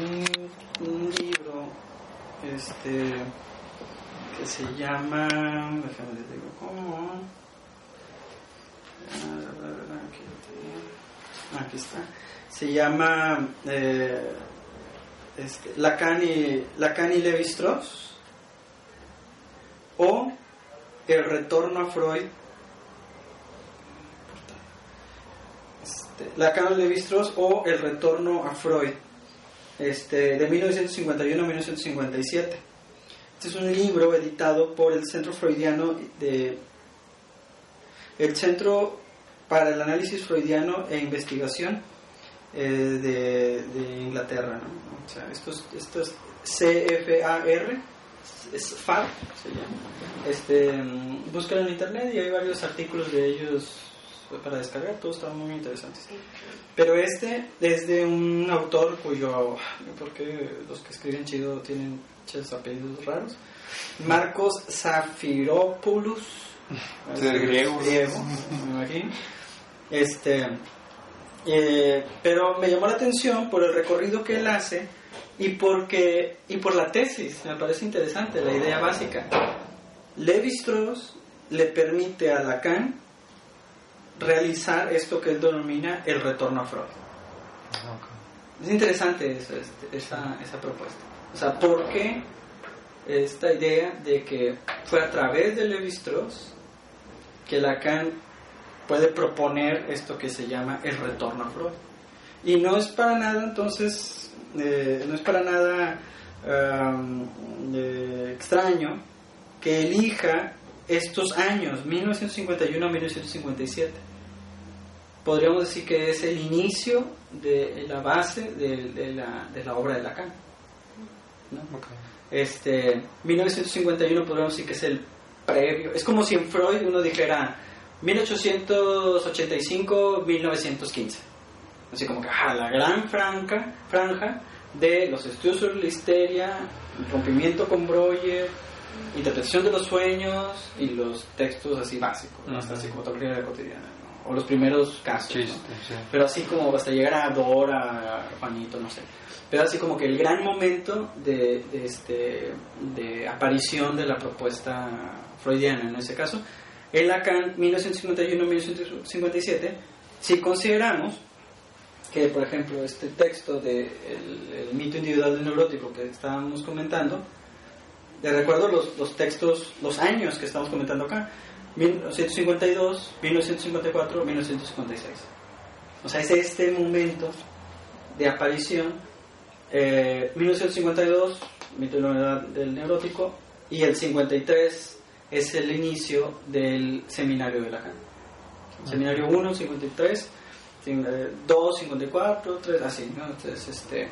Un, libro este que se llama déjame les digo cómo. Aquí, está. Se llama eh, este, Lacan y Lacan y Levi-Strauss o El retorno a Freud. Este, Lacan y Levi-Strauss o El retorno a Freud este, de 1951 a 1957. Este es un libro editado por el Centro Freudiano de el Centro para el Análisis Freudiano e Investigación eh, de, de Inglaterra. ¿no? O sea, esto es, esto es CFAR, es FAR, se llama. Este, mm, búscalo en internet y hay varios artículos de ellos para descargar, todos están muy interesantes. Pero este es de un autor cuyo, porque los que escriben chido tienen chidos apellidos raros, Marcos Zafiropoulos, del griego. me imagino. Este, eh, pero me llamó la atención por el recorrido que él hace y porque y por la tesis, me parece interesante la idea básica. Levi Strauss le permite a Lacan realizar esto que él denomina el retorno a Freud. Es interesante eso, este, esa, esa propuesta. O sea, ¿por qué esta idea de que fue a través de Levi Strauss que Lacan puede proponer esto que se llama el retorno a Freud? Y no es para nada, entonces, eh, no es para nada um, eh, extraño que elija estos años, 1951 a 1957 podríamos decir que es el inicio de la base de, de la, de la obra de Lacan. ¿no? Este, 1951 podríamos decir que es el previo. Es como si en Freud uno dijera 1885-1915. Así como que ajá, la gran franja, franja de los estudios sobre la histeria, el rompimiento con Breuer, interpretación de los sueños y los textos así básicos, ¿no? hasta Ujú. psicología cotidiana, ¿no? O los primeros casos. ¿no? Sí. pero así como hasta llegar a Dora, a Juanito, no sé. Pero así como que el gran momento de, de este, de aparición de la propuesta freudiana en ese caso, el Lacan 1951-1957, si consideramos que, por ejemplo, este texto de el, el mito individual del neurótico que estábamos comentando, de recuerdo los, los textos, los años que estamos comentando acá, 1952, 1954, 1956. O sea, es este momento de aparición, eh, 1952, mito del neurótico, y el 53 es el inicio del seminario de Lacan. Seminario 1, 53, 2, 54, 3, así, ¿no? Entonces, este,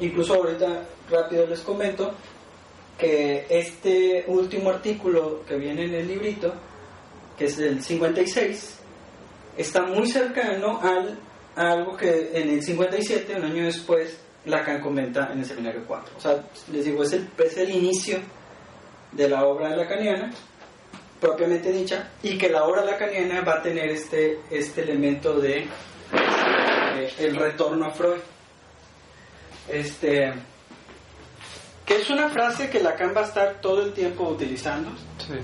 incluso ahorita rápido les comento que este último artículo que viene en el librito, que es del 56, está muy cercano al, a algo que en el 57, un año después, Lacan comenta en el seminario 4. O sea, les digo, es el, es el inicio de la obra lacaniana, propiamente dicha, y que la obra lacaniana va a tener este, este elemento de eh, el retorno a Freud. Este, que es una frase que Lacan va a estar todo el tiempo utilizando. Sí.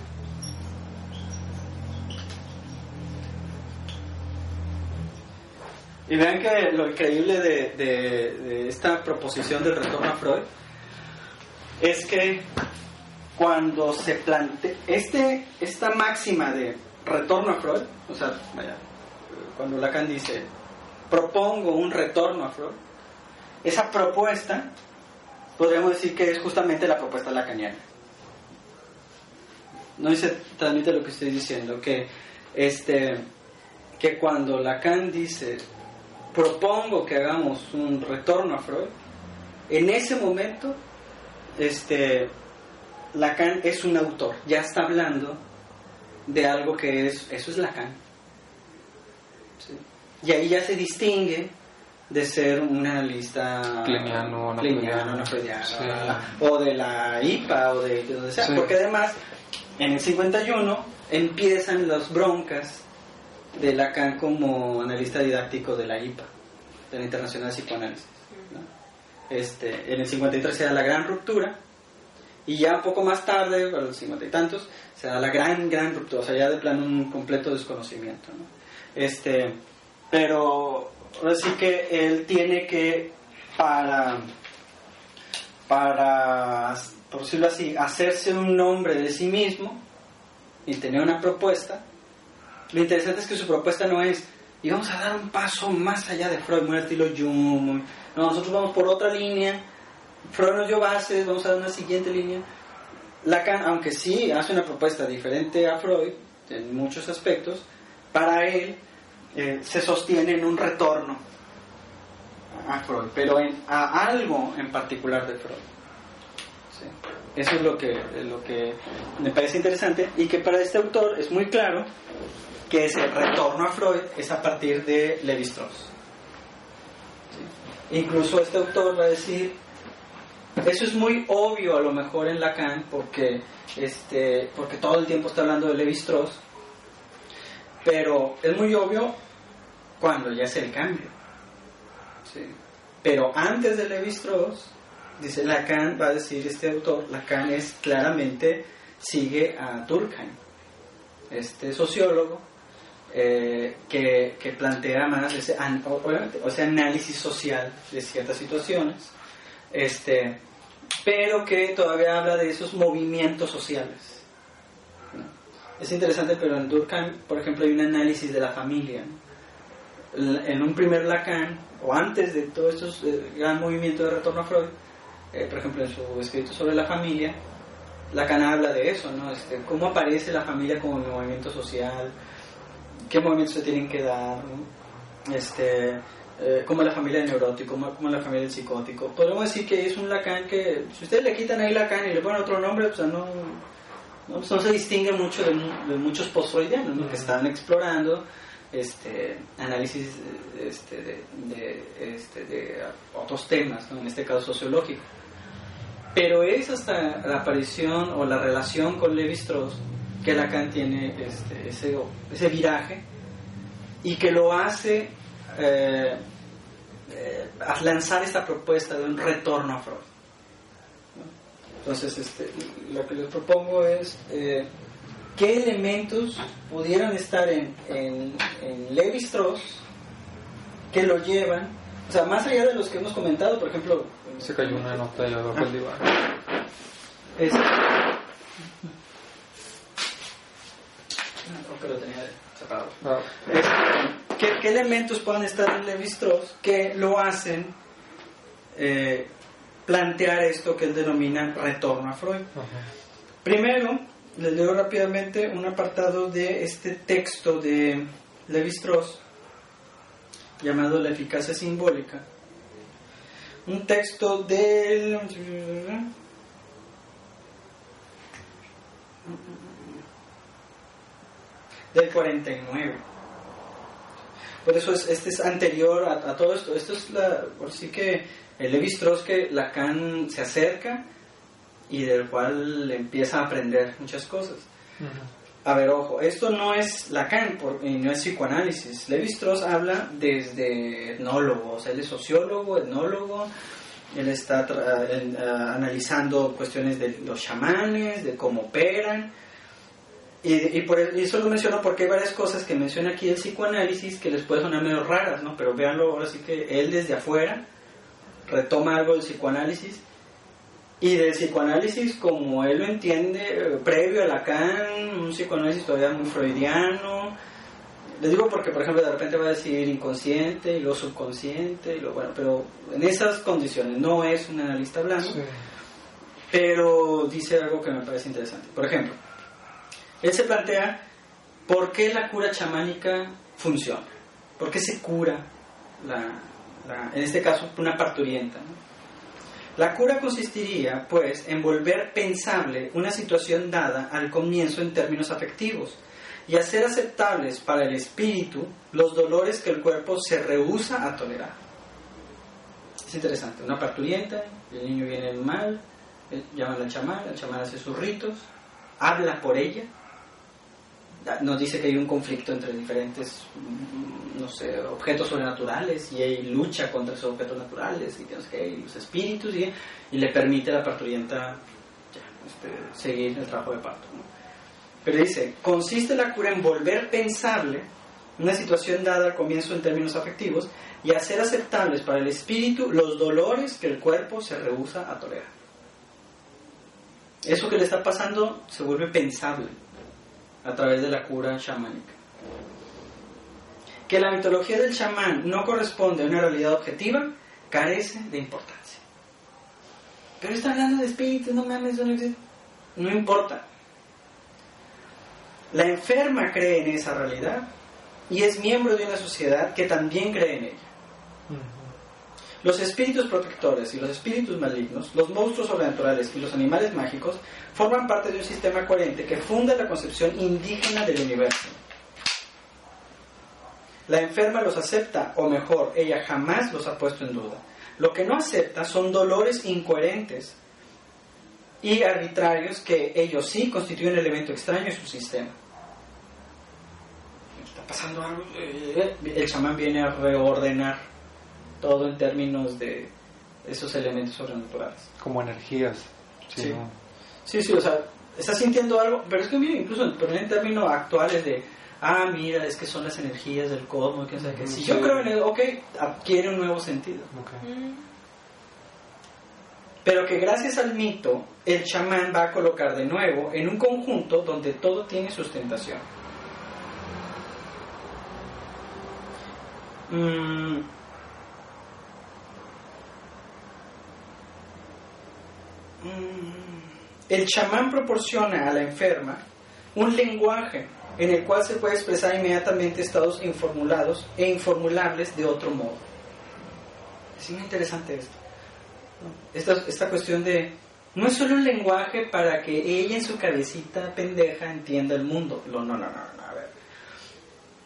Y vean que lo increíble de, de- esta proposición del retorno a Freud es que cuando se plantea este, esta máxima de retorno a Freud, o sea, cuando Lacan dice propongo un retorno a Freud, esa propuesta podríamos decir que es justamente la propuesta lacaniana. No se transmite lo que estoy diciendo, que este que cuando Lacan dice propongo que hagamos un retorno a Freud, En ese momento, este, Lacan es un autor, ya está hablando de algo que es, eso es Lacan. ¿Sí? Y ahí ya se distingue de ser un analista Pleniano, no Sí. o de la IPA o de, de donde sea, Sí. porque además en el 51 empiezan las broncas de Lacan como analista didáctico de la IPA, de la Internacional Psicoanálisis. ¿no? Este, en el 53 se da la gran ruptura y ya poco más tarde, para los 50 y tantos, se da la gran, gran ruptura, o sea, ya de plano un completo desconocimiento. ¿no? Este, pero que él tiene que, para, para, por decirlo así, hacerse un nombre de sí mismo y tener una propuesta, lo interesante es que su propuesta no es, y vamos a dar un paso más allá de Freud, muy estilo Jung, no, nosotros vamos por otra línea, Freud nos dio bases, vamos a dar una siguiente línea. Lacan, aunque sí hace una propuesta diferente a Freud en muchos aspectos, para él eh, se sostiene en un retorno a Freud, pero en, a algo en particular de Freud. Eso es lo que me parece interesante y que para este autor es muy claro que ese retorno a Freud es a partir de Levi-Strauss. Incluso este autor va a decir, eso es muy obvio a lo mejor en Lacan porque, este, porque todo el tiempo está hablando de Levi-Strauss, pero es muy obvio cuando ya es el cambio. Pero antes de Levi-Strauss, dice Lacan, va a decir este autor, Lacan es claramente, sigue a Durkheim, este sociólogo, eh, que, que plantea más ese, análisis social de ciertas situaciones, este, pero que todavía habla de esos movimientos sociales. ¿no? Es interesante, pero en Durkheim, por ejemplo, hay un análisis de la familia. ¿no? En un primer Lacan, o antes de todo estos eh, gran movimiento de retorno a Freud, eh, por ejemplo, en su escrito sobre la familia, Lacan habla de eso, ¿no? Este, cómo aparece la familia como movimiento social, qué movimientos se tienen que dar, ¿no? este, eh, como la familia del neurótico, como, como la familia del psicótico. Podemos decir que es un Lacan que, si ustedes le quitan ahí Lacan y le ponen otro nombre, pues no, no, pues no se distingue mucho de, mu- de muchos post-freudianos ¿no? que están explorando este análisis este, de, de, este, de otros temas, ¿no? en este caso sociológico. Pero es hasta la aparición o la relación con Levi-Strauss que Lacan tiene este, ese, ese viraje y que lo hace eh, eh, lanzar esta propuesta de un retorno a Freud. ¿no? Entonces, este, lo que les propongo es eh, qué elementos pudieran estar en, en, en Levi-Strauss que lo llevan, o sea, más allá de los que hemos comentado, por ejemplo, Se cayó una nota allá abajo del diván. es- No, pero tenía separado. Ah, Este, ¿qué, qué elementos pueden estar en Levi-Strauss que lo hacen eh, plantear esto que él denomina retorno a Freud? Primero, les leo rápidamente un apartado de este texto de Levi-Strauss llamado La eficacia simbólica. Un texto del del 49. Por eso es, este es anterior a, a todo esto. Esto es la, por sí que el Levi-Strauss que Lacan se acerca y del cual empieza a aprender muchas cosas. A ver, ojo, esto no es Lacan por- y no es psicoanálisis. Levi-Strauss habla desde etnólogo, o sea, él es sociólogo, etnólogo, él está ah, analizando cuestiones de los chamanes, de cómo operan. Y, y por el- y eso lo menciono porque hay varias cosas que menciona aquí el psicoanálisis que les puede sonar medio raras, ¿no? Pero véanlo ahora sí que él desde afuera retoma algo del psicoanálisis y del psicoanálisis como él lo entiende, eh, previo a Lacan, un psicoanálisis todavía muy freudiano. Les digo porque, por ejemplo, de repente va a decir inconsciente y luego subconsciente, y lo, bueno, pero en esas condiciones no es un analista hablando, Sí. pero dice algo que me parece interesante. Por ejemplo, él se plantea por qué la cura chamánica funciona, por qué se cura, la, la- en este caso, una parturienta. La cura consistiría, pues, en volver pensable una situación dada al comienzo en términos afectivos y hacer aceptables para el espíritu los dolores que el cuerpo se rehúsa a tolerar. Es interesante, una parturienta, el niño viene mal, eh, llama al chamán, el chamán hace sus ritos, habla por ella, nos dice que hay un conflicto entre diferentes, mm, no sé, objetos sobrenaturales y él lucha contra esos objetos naturales y, que los espíritus y, y, le permite a la parturienta este, seguir el trabajo de parto. Pero dice, consiste la cura en volver pensable una situación dada al comienzo en términos afectivos y hacer aceptables para el espíritu los dolores que el cuerpo se rehúsa a tolerar. Eso que le está pasando se vuelve pensable a través de la cura chamánica. Que la mitología del chamán no corresponde a una realidad objetiva carece de importancia. Pero está hablando de espíritus, no mames, no, no importa. La enferma cree en esa realidad y es miembro de una sociedad que también cree en ella. Los espíritus protectores y los espíritus malignos, los monstruos sobrenaturales y los animales mágicos forman parte de un sistema coherente que funda la concepción indígena del universo. La enferma los acepta, o mejor, ella jamás los ha puesto en duda. Lo que no acepta son dolores incoherentes y arbitrarios que ellos sí constituyen un elemento extraño en su sistema. Está pasando algo. Eh, el chamán viene a reordenar todo en términos de esos elementos sobrenaturales. Como energías. Sí, sí, sí, o sea, estás sintiendo algo, pero es que mira, incluso en términos actuales de, ah, mira, es que son las energías del cosmos, que, que si yo creo en eso, ok, adquiere un nuevo sentido. Pero que gracias al mito, el chamán va a colocar de nuevo en un conjunto donde todo tiene sustentación. Mm, el chamán proporciona a la enferma un lenguaje en el cual se puede expresar inmediatamente estados informulados e informulables de otro modo. Es muy interesante esto. Esta, esta cuestión de... No es solo un lenguaje para que ella en su cabecita pendeja entienda el mundo. No, no, no, no, a ver.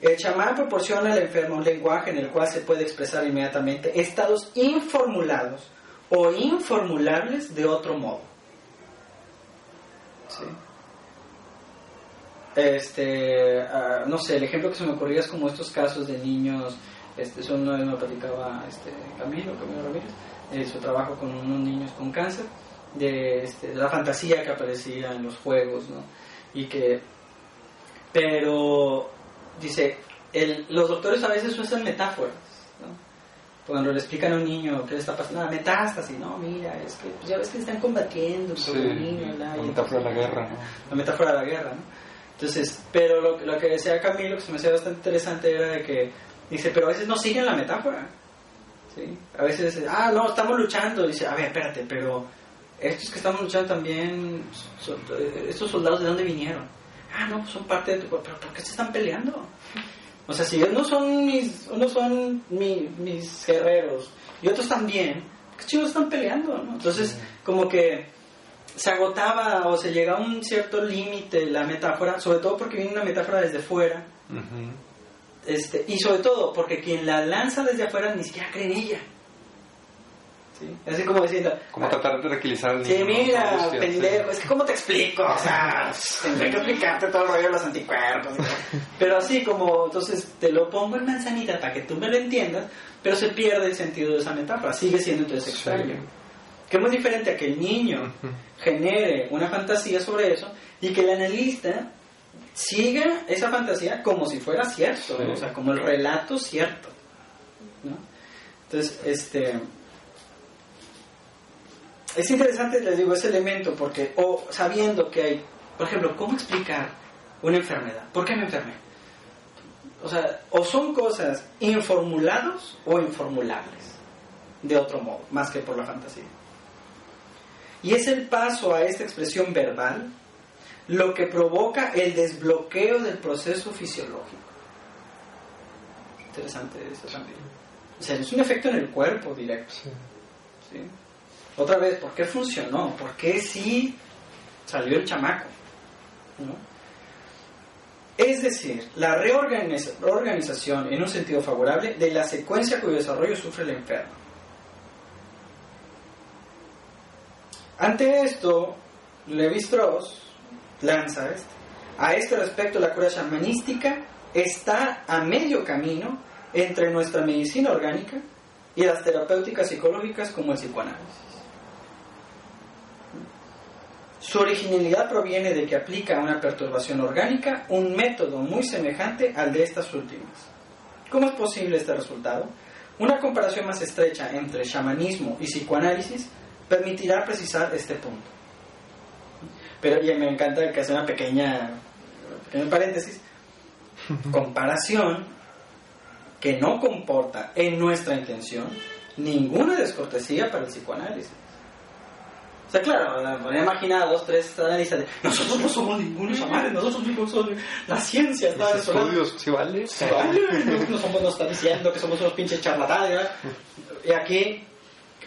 El chamán proporciona al enfermo un lenguaje en el cual se puede expresar inmediatamente estados informulados o informulables de otro modo. Este, ah, no sé, el ejemplo que se me ocurría es como estos casos de niños, este, eso una vez me platicaba este, Camilo, Camilo Ramírez, eh, su trabajo con unos niños con cáncer, de, este, la fantasía que aparecía en los juegos, ¿no? Y que, pero, dice, el, los doctores a veces usan metáforas cuando le explican a un niño qué le está pasando, la metástasis, no, mira, es que pues, ya ves que están combatiendo sí, niño, la, metáfora de la guerra, ¿no? La metáfora de la guerra, ¿no? Entonces, pero lo, lo, que decía Camilo, que se me hacía bastante interesante, era de que, dice, pero a veces no siguen la metáfora, ¿sí? A veces, ah, no, estamos luchando, dice, a ver, espérate, pero estos que estamos luchando también, estos soldados, ¿de dónde vinieron? Ah, no, son parte de tu pero ¿por qué se están peleando? O sea, si no son mis, unos son mis guerreros y otros también, ¿qué chicos están peleando? ¿no? Entonces, como que se agotaba o se llega a un cierto límite la metáfora, sobre todo porque viene una metáfora desde fuera. este, y sobre todo porque quien la lanza desde afuera ni siquiera cree en ella. Así como diciendo... Como tratar de tranquilizar al niño. Sí, mira, pendejo, es que ¿cómo te explico? O sea, tendré que explicarte todo el rollo de los anticuerpos. Pero así como, entonces te lo pongo en manzanita para que tú me lo entiendas, pero se pierde el sentido de esa metáfora, sigue siendo entonces extraño. Que es muy diferente a que el niño genere una fantasía sobre eso y que el analista siga esa fantasía como si fuera cierto, o sea, como el relato cierto. ¿no? Entonces, este es interesante, les digo, ese elemento, porque, o sabiendo que hay, por ejemplo, ¿cómo explicar una enfermedad? ¿Por qué me enfermé? O sea, o son cosas informulados o informulables, de otro modo, más que por la fantasía. Y es el paso a esta expresión verbal lo que provoca el desbloqueo del proceso fisiológico. Interesante eso también. O sea, es un efecto en el cuerpo directo. ¿sí? Otra vez, ¿por qué funcionó? ¿Por qué sí salió el chamaco? Es decir, la reorganización en un sentido favorable de la secuencia cuyo desarrollo sufre el enfermo. Ante esto, Levi-Strauss lanza esto. A este respecto, la cura shamanística está a medio camino entre nuestra medicina orgánica y las terapéuticas psicológicas como el psicoanálisis. Su originalidad proviene de que aplica a una perturbación orgánica un método muy semejante al de estas últimas. ¿Cómo es posible este resultado? Una comparación más estrecha entre shamanismo y psicoanálisis permitirá precisar este punto. Pero ya me encanta que hace una pequeña, pequeña paréntesis. Comparación que no comporta en nuestra intención ninguna descortesía para el psicoanálisis. O sea, claro, me he imaginado dos, tres analistas de nosotros no somos ningunos chamanes, nosotros no somos la ciencia. Está Los estudios, ¿sí vale? Sí, vale. No, somos, nos está diciendo que somos unos pinches charlatanes. Y aquí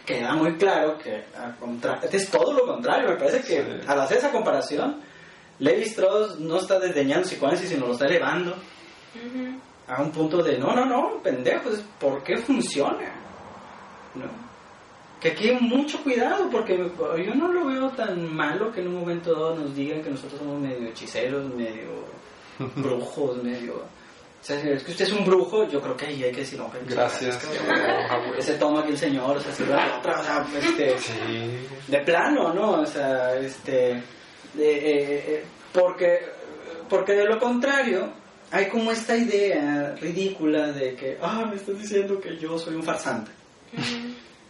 queda muy claro que contra- es todo lo contrario. Me parece que Sí. al hacer esa comparación, Levi Strauss no está desdeñando psicoanálisis, sino lo está elevando a un punto de no, no, no, pendejos, ¿por qué funciona? ¿No? Que aquí hay mucho cuidado, porque yo no lo veo tan malo que en un momento dado nos digan que nosotros somos medio hechiceros, medio brujos, medio. O sea, es que usted es un brujo, yo creo que ahí hay que decir, no, pero Gracias. es que Ese toma aquí el señor, o sea, se va otra, o sea, este, Sí. de plano, ¿no? O sea, este, de, eh, eh, porque, porque de lo contrario, hay como esta idea ridícula de que, ah, me estás diciendo que yo soy un farsante.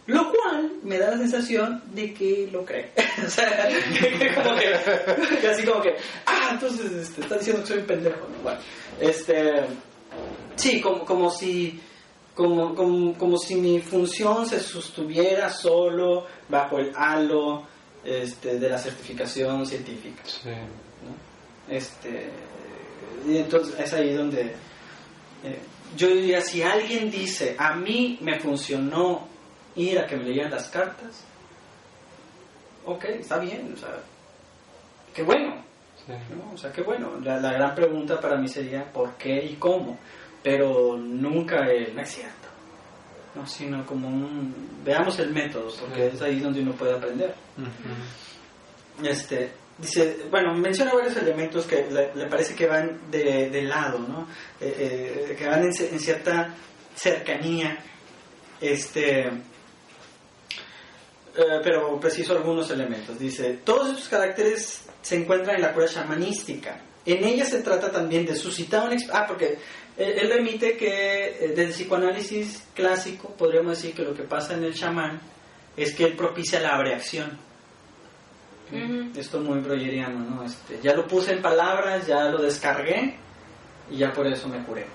Lo cual me da la sensación de que lo cree. o sea, como que, así como que, ah, entonces este, estás diciendo que soy un pendejo. ¿no? Bueno, este, sí, como, como si como, como, como si mi función se sostuviera solo bajo el halo este, de la certificación científica. Sí. ¿no? Este, y entonces es ahí donde eh, yo diría, si alguien dice, a mí me funcionó ir a que me leyeran las cartas, ok, está bien, o sea, qué bueno, Sí. ¿no? O sea, qué bueno. La, la gran pregunta para mí sería ¿por qué y cómo? Pero nunca el no es cierto. No, sino como un... Veamos el método, porque es ahí donde uno puede aprender. Este, dice, bueno, menciona varios elementos que le, le parece que van de, de lado, ¿no? Eh, eh, que van en, en cierta cercanía. Este, eh, pero preciso algunos elementos. Dice, todos estos caracteres se encuentran en la cura shamanística. En ella se trata también de suscitar un... Ah, porque él, él remite que eh, desde el psicoanálisis clásico podríamos decir que lo que pasa en el chamán es que él propicia la abreacción. Ujú. Esto muy brojeriano, ¿no? Este, ya lo puse en palabras, ya lo descargué y ya por eso me curé.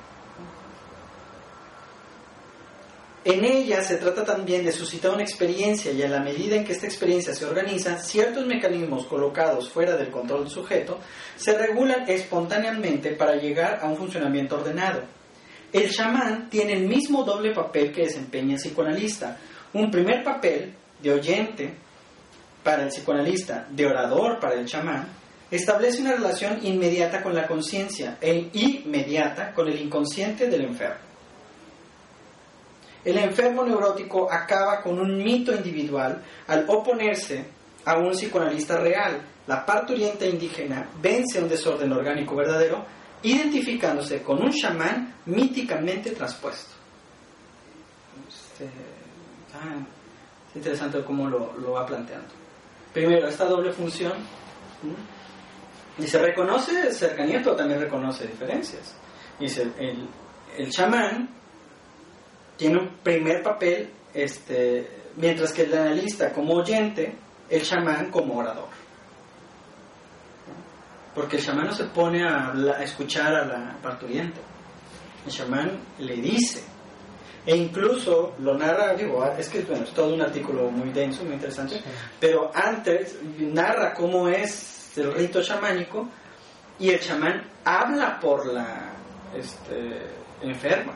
En ella se trata también de suscitar una experiencia y a la medida en que esta experiencia se organiza, ciertos mecanismos colocados fuera del control del sujeto se regulan espontáneamente para llegar a un funcionamiento ordenado. El chamán tiene el mismo doble papel que desempeña el psicoanalista. Un primer papel de oyente para el psicoanalista, de orador para el chamán, establece una relación inmediata con la conciencia e inmediata con el inconsciente del enfermo. El enfermo neurótico acaba con un mito individual al oponerse a un psicoanalista real. La parturienta indígena vence un desorden orgánico verdadero, identificándose con un chamán míticamente traspuesto. Este, ah, es interesante cómo lo, lo va planteando. Primero, esta doble función. ¿m? Dice, reconoce cercanía, pero también reconoce diferencias. Dice, el, el chamán tiene un primer papel, este, mientras que el analista como oyente, el chamán como orador. Porque el chamán no se pone a, escuchar a la parturienta. El chamán le dice. E incluso lo narra, digo, es que bueno, es todo un artículo muy denso, muy interesante, pero antes narra cómo es el rito chamánico y el chamán habla por la este, enferma.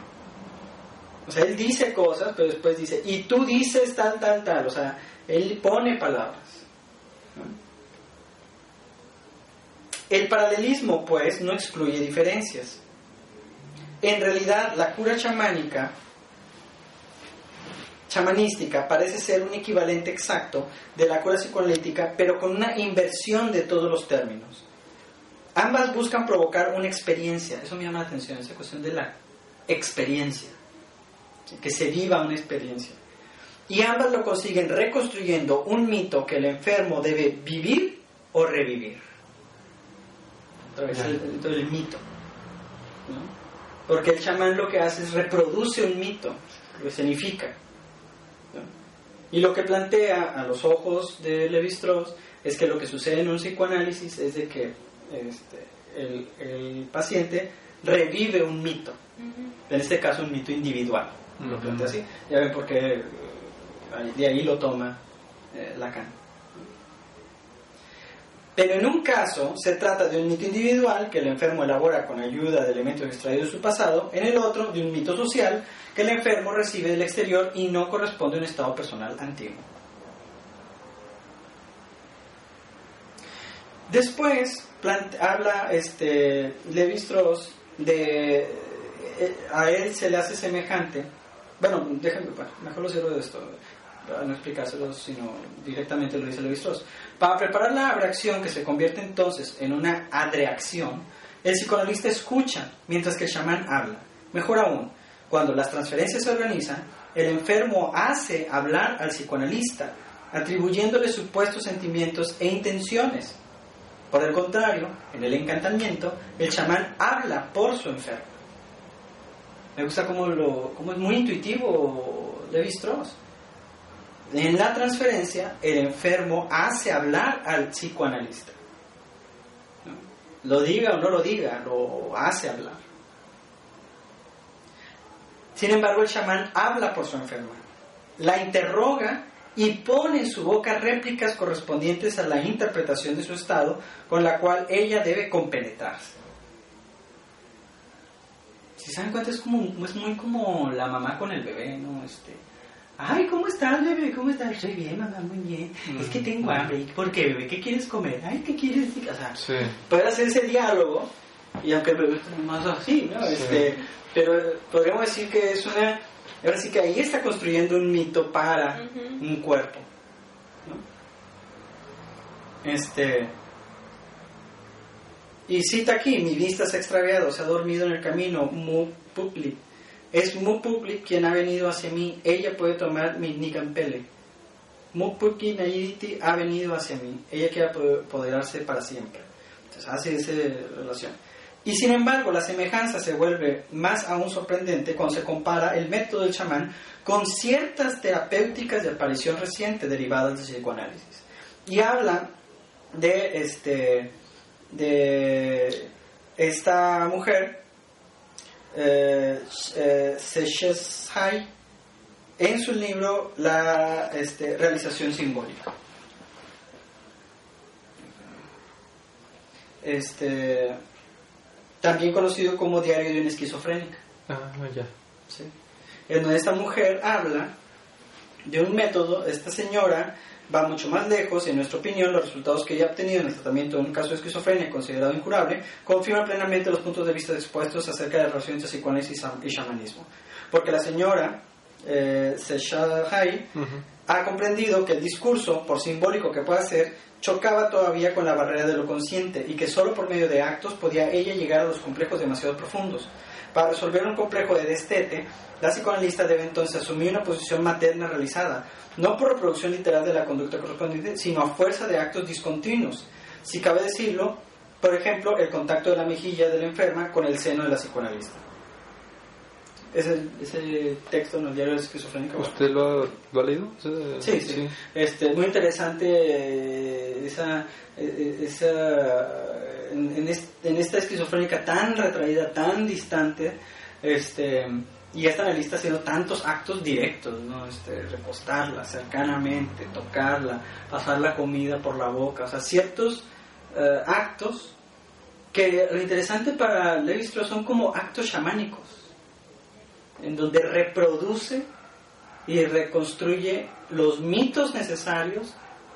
O sea, él dice cosas, pero después dice, y tú dices tal, tal, tal. O sea, Él pone palabras. El paralelismo, pues, no excluye diferencias. En realidad, la cura chamánica, chamanística, parece ser un equivalente exacto de la cura psicoanalítica, pero con una inversión de todos los términos. Ambas buscan provocar una experiencia, eso me llama la atención, esa cuestión de la experiencia, que se viva una experiencia. Y ambas lo consiguen reconstruyendo un mito que el enfermo debe vivir o revivir. Entonces, el, el mito. Porque el chamán lo que hace es reproduce un mito, lo escenifica. Y lo que plantea a los ojos de Levi Strauss es que lo que sucede en un psicoanálisis es de que este, el, paciente revive un mito. En este caso, un mito individual. Lo plantea así. Ya ven por qué de ahí lo toma eh, Lacan. Pero en un caso se trata de un mito individual que el enfermo elabora con ayuda de elementos extraídos de su pasado, en el otro de un mito social que el enfermo recibe del exterior y no corresponde a un estado personal antiguo. Después habla este, Levi Strauss de eh, a él se le hace semejante. Bueno, déjenme, mejor lo cierro de esto para no explicárselo, sino directamente lo dice Levi. Para preparar la reacción que se convierte entonces en una adreacción, el psicoanalista escucha mientras que el chamán habla. Mejor aún, cuando las transferencias se organizan, el enfermo hace hablar al psicoanalista, atribuyéndole supuestos sentimientos e intenciones. Por el contrario, en el encantamiento, el chamán habla por su enfermo. Me gusta cómo, lo, es muy intuitivo Levi Strauss. En la transferencia, el enfermo hace hablar al psicoanalista. Lo diga o no lo diga, lo hace hablar. Sin embargo, el chamán habla por su enferma, la interroga y pone en su boca réplicas correspondientes a la interpretación de su estado con la cual ella debe compenetrarse. Si se dan cuenta, es, como, es muy como la mamá con el bebé, ¿no? Este, Ay, ¿cómo estás, bebé? ¿Cómo estás? Estoy bien, mamá, muy bien. Es que tengo hambre. ¿Por qué, bebé? ¿Qué quieres comer? Ay, ¿qué quieres? O sea, puede hacer ese diálogo, y aunque el bebé está más así, ¿no? Este, pero podríamos decir que es una... Ahora sí que ahí está construyendo un mito para un cuerpo. ¿no? Este... Y cita aquí, mi vista se ha extraviado, se ha dormido en el camino, mu public es Mupukli quien ha venido hacia mí, ella puede tomar mi Nikampele. Mupukli Nayiti ha venido hacia mí, ella quiere apoderarse para siempre. Entonces hace esa relación. Y sin embargo, la semejanza se vuelve más aún sorprendente cuando se compara el método del chamán con ciertas terapéuticas de aparición reciente derivadas del psicoanálisis. Y habla de, este, de esta mujer eh, eh en su libro La este, realización simbólica. Este, también conocido como Diario de una esquizofrénica. Ah, ya. En donde esta mujer habla de un método, esta señora va mucho más lejos y en nuestra opinión los resultados que ella ha obtenido en el tratamiento de un caso de esquizofrenia considerado incurable confirman plenamente los puntos de vista expuestos acerca de la relación entre psicoanálisis y shamanismo. Porque la señora eh, Hai ha comprendido que el discurso, por simbólico que pueda ser, chocaba todavía con la barrera de lo consciente y que solo por medio de actos podía ella llegar a los complejos demasiado profundos. Para resolver un complejo de destete, la psicoanalista debe entonces asumir una posición materna realizada, no por reproducción literal de la conducta correspondiente, sino a fuerza de actos discontinuos. Si cabe decirlo, por ejemplo, el contacto de la mejilla de la enferma con el seno de la psicoanalista. Ese, ese texto en el diario de esquizofrénica. ¿Usted lo ha, leído? Sí, sí. Este, muy interesante eh, esa, eh, esa en, en, esta esquizofrénica tan retraída, tan distante, este, y esta analista haciendo tantos actos directos, ¿no? Este, recostarla cercanamente, tocarla, pasar la comida por la boca, o sea, ciertos eh, actos que lo interesante para Levi Strauss son como actos chamánicos, en donde reproduce y reconstruye los mitos necesarios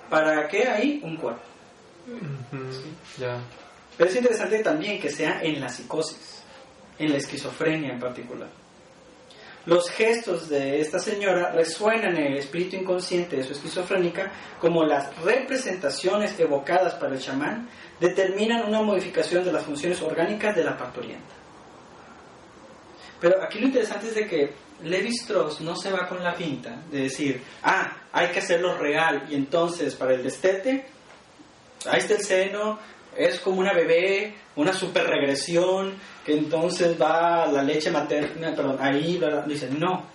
para que hay un cuerpo. Pero es interesante también que sea en la psicosis, en la esquizofrenia en particular. Los gestos de esta señora resuenan en el espíritu inconsciente de su esquizofrénica como las representaciones evocadas para el chamán determinan una modificación de las funciones orgánicas de la parturienta. Pero aquí lo interesante es de que Levi Strauss no se va con la pinta de decir, ah, hay que hacerlo real y entonces para el destete, ahí está el seno, es como una bebé, una super regresión, que entonces va la leche materna, perdón, ahí, dice, no,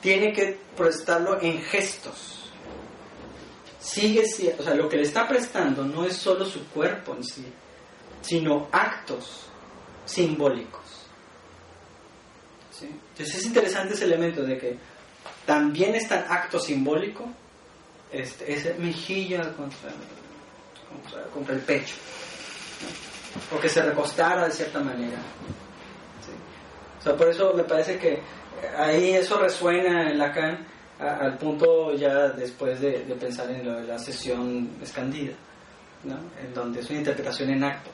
tiene que prestarlo en gestos. Sigue o sea, lo que le está prestando no es solo su cuerpo en sí, sino actos simbólicos. Entonces es interesante ese elemento de que también está el acto simbólico, este, ese mejilla contra, contra, el pecho, o que se recostara de cierta manera. O sea, por eso me parece que ahí eso resuena en Lacan al punto ya después de, pensar en la sesión escandida, ¿no? en donde es una interpretación en acto.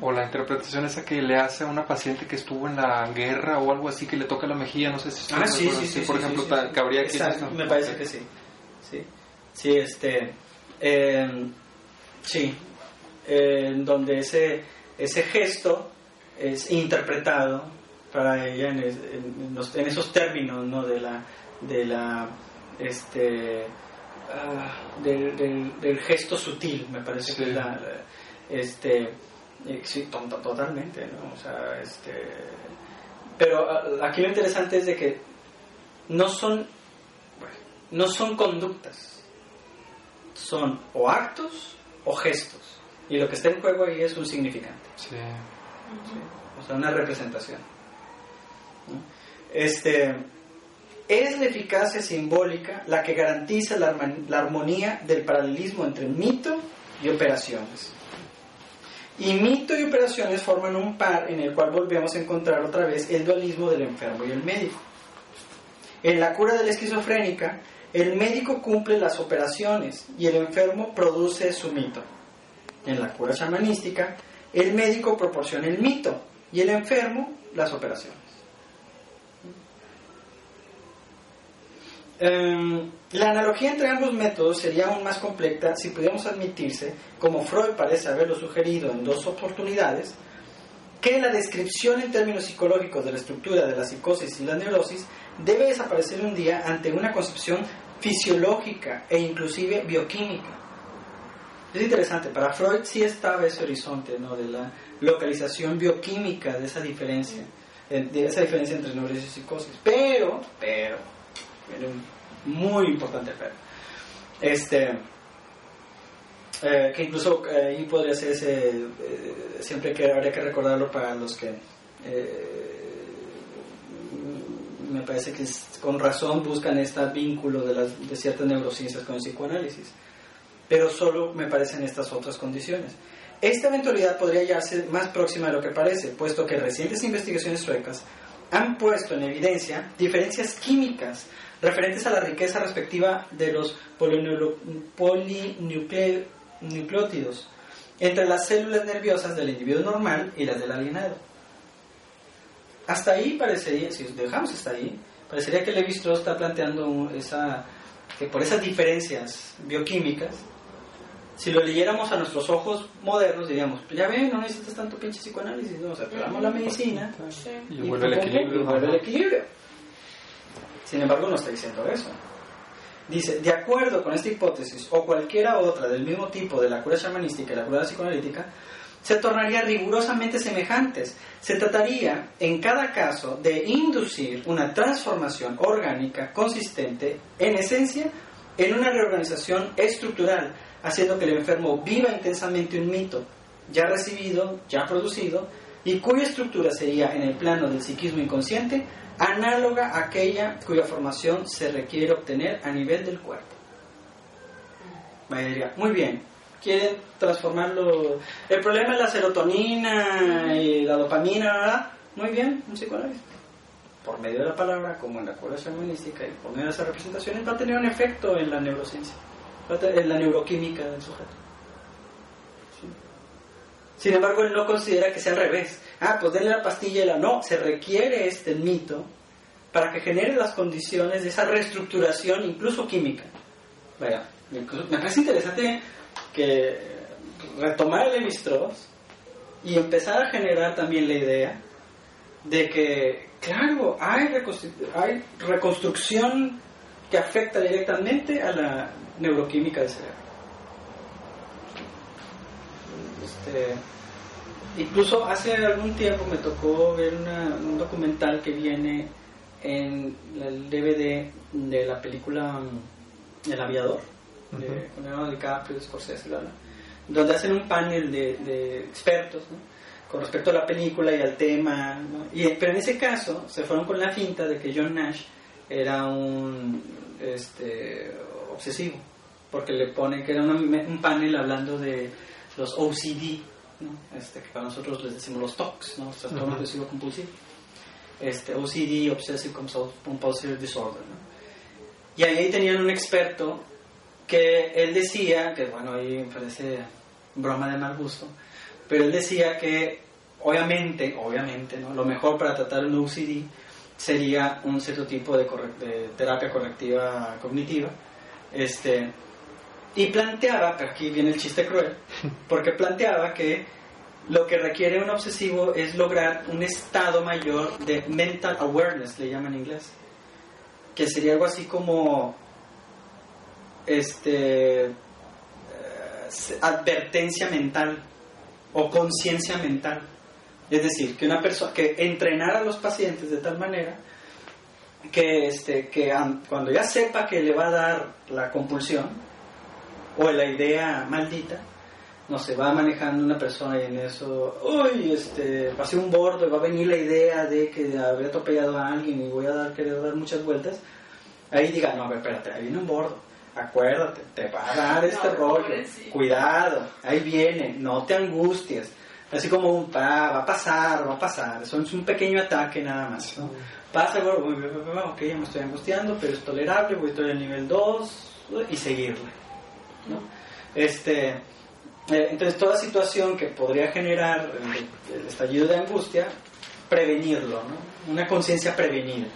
O la interpretación esa que le hace a una paciente que estuvo en la guerra o algo así, que le toca la mejilla, no sé si... Ah, sí, sí, sí, Por ejemplo, cabría que... me parece que sí. Sí, sí este... Em, sí, en donde ese, ese gesto es interpretado para ella en, en, esos términos, ¿no? De la... De la este, ah, del, del, gesto sutil, me parece que es la, este, Sí, totalmente, ¿no? O sea, este... Pero aquí lo interesante es de que no son, no son conductas, son o actos o gestos. Y lo que está en juego ahí es un significante. Sí. O sea, una representación. Este, es la eficacia simbólica la que garantiza la, la armonía del paralelismo entre mito y operaciones. Y mito y operaciones forman un par en el cual volvemos a encontrar otra vez el dualismo del enfermo y el médico. En la cura de la esquizofrénica, el médico cumple las operaciones y el enfermo produce su mito. En la cura chamanística, el médico proporciona el mito y el enfermo las operaciones. Em, la analogía entre ambos métodos sería aún más completa si pudiéramos admitirse, como Freud parece haberlo sugerido en dos oportunidades, que la descripción en términos psicológicos de la estructura de la psicosis y la neurosis debe desaparecer un día ante una concepción fisiológica e inclusive bioquímica. Es interesante, para Freud sí estaba ese horizonte ¿no? de la localización bioquímica de esa diferencia, de esa diferencia entre neurosis y psicosis. Pero, pero, muy importante pero este eh, que incluso eh, ahí podría ser eh, siempre que habría que recordarlo para los que me parece que con razón buscan este vínculo de, las, de ciertas neurociencias con el psicoanálisis pero solo me parecen estas otras condiciones esta eventualidad podría hallarse más próxima de lo que parece, puesto que recientes investigaciones suecas han puesto en evidencia diferencias químicas referentes a la riqueza respectiva de los polinucleótidos entre las células nerviosas del individuo normal y las del alienado. Hasta ahí parecería, si dejamos hasta ahí, parecería que Levi Strauss está planteando esa, que por esas diferencias bioquímicas, si lo leyéramos a nuestros ojos modernos, diríamos, ya ven, no necesitas tanto pinche psicoanálisis, ¿no? o sea, te damos la medicina y, vuelve el equilibrio. Sin embargo, no está diciendo eso. Dice, de acuerdo con esta hipótesis o cualquiera otra del mismo tipo de la cura shamanística y la cura psicoanalítica, se tornarían rigurosamente semejantes. Se trataría, en cada caso, de inducir una transformación orgánica consistente, en esencia, en una reorganización estructural, haciendo que el enfermo viva intensamente un mito ya recibido, ya producido, y cuya estructura sería, en el plano del psiquismo inconsciente, análoga a aquella cuya formación se requiere obtener a nivel del cuerpo. Muy bien, quieren transformarlo. El problema es la serotonina y la dopamina, ¿verdad? Muy bien, un psicoanálisis. por medio de la palabra, como en la correlación humanística y por medio de esas representaciones, va a tener un efecto en la neurociencia, en la neuroquímica del sujeto. Sin embargo, él no considera que sea al revés. Ah, pues denle la pastilla y la no. Se requiere este mito para que genere las condiciones de esa reestructuración, incluso química. Vaya, me parece interesante que retomar el levi y empezar a generar también la idea de que, claro, hay, hay reconstrucción que afecta directamente a la neuroquímica del cerebro. Este, incluso hace algún tiempo me tocó ver un documental que viene en el DVD de la película mm, El Aviador, de, con Leonardo DiCaprio, Scorsese, donde hacen un panel de, expertos con respecto a la película y al tema. Y, pero en ese caso se fueron con la finta de que John Nash era un este, obsesivo, porque le pone que era un panel hablando de los OCD, este, que para nosotros les decimos los TOCs, ¿no? trastorno obsesivo compulsivo, este, OCD, Obsessive Compulsive Disorder. Y ahí tenían un experto que él decía, que bueno, ahí parece broma de mal gusto, pero él decía que obviamente, obviamente, ¿no? lo mejor para tratar un OCD sería un cierto tipo de, de terapia correctiva cognitiva, este, y planteaba, pero aquí viene el chiste cruel, porque planteaba que lo que requiere un obsesivo es lograr un estado mayor de mental awareness, le llaman en inglés, que sería algo así como este eh, advertencia mental o conciencia mental. Es decir, que una persona que entrenar a los pacientes de tal manera que este que cuando ya sepa que le va a dar la compulsión, o la idea maldita, no se va manejando una persona y en eso, uy, este, pasé un bordo y va a venir la idea de que habría atropellado a alguien y voy a dar, querer dar muchas vueltas, ahí diga, no, a ver, espérate, ahí viene un bordo, acuérdate, te va a dar este rollo, cuidado, ahí viene, no te angusties, así como un, va a pasar, va a pasar, eso es un pequeño ataque nada más, ¿no? Pasa, bueno, ok, ya me estoy angustiando, pero es tolerable, voy a estar en el nivel 2 y seguirle. Este, eh, entonces, toda situación que podría generar el, estallido de angustia, prevenirlo, una conciencia prevenida.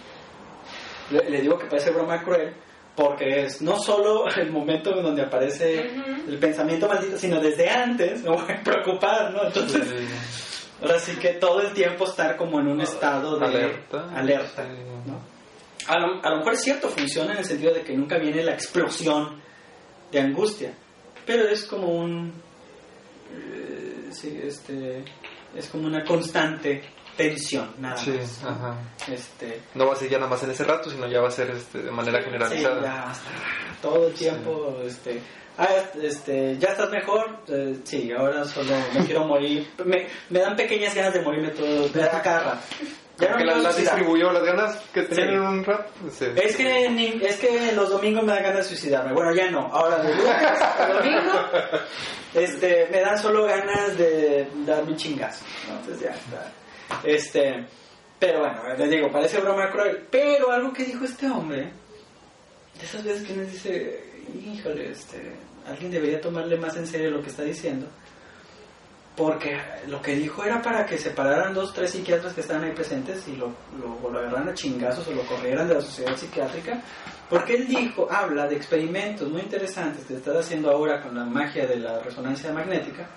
Le, digo que parece broma cruel, porque es no solo el momento en donde aparece el pensamiento maldito, sino desde antes me voy a preocupar, ¿no? Entonces, ahora sí que todo el tiempo estar como en un estado de alerta. alerta a, lo, a lo mejor es cierto, funciona en el sentido de que nunca viene la explosión de angustia, pero es como un, eh, este, es como una constante tensión, nada más. Este, no va a ser ya nada más en ese rato, sino ya va a ser este, de manera generalizada. ya, todo el tiempo, este, ah, este, ya estás mejor, eh, sí, ahora solo me quiero morir, me, me dan pequeñas ganas de morirme todo, de cada ya no que las, distribuyó, las ganas que tenían en un rap. Es, que, es que los domingos me dan ganas de suicidarme. Bueno, ya no. Ahora de domingo este, me dan solo ganas de darme un chingazo. Entonces ya está. Este, pero bueno, les digo, parece broma cruel. Pero algo que dijo este hombre, de esas veces que uno dice, híjole, este, alguien debería tomarle más en serio lo que está diciendo porque lo que dijo era para que separaran dos, tres psiquiatras que estaban ahí presentes y lo, lo, agarraran a chingazos o lo corrieran de la sociedad psiquiátrica, porque él dijo, habla de experimentos muy interesantes que está haciendo ahora con la magia de la resonancia magnética,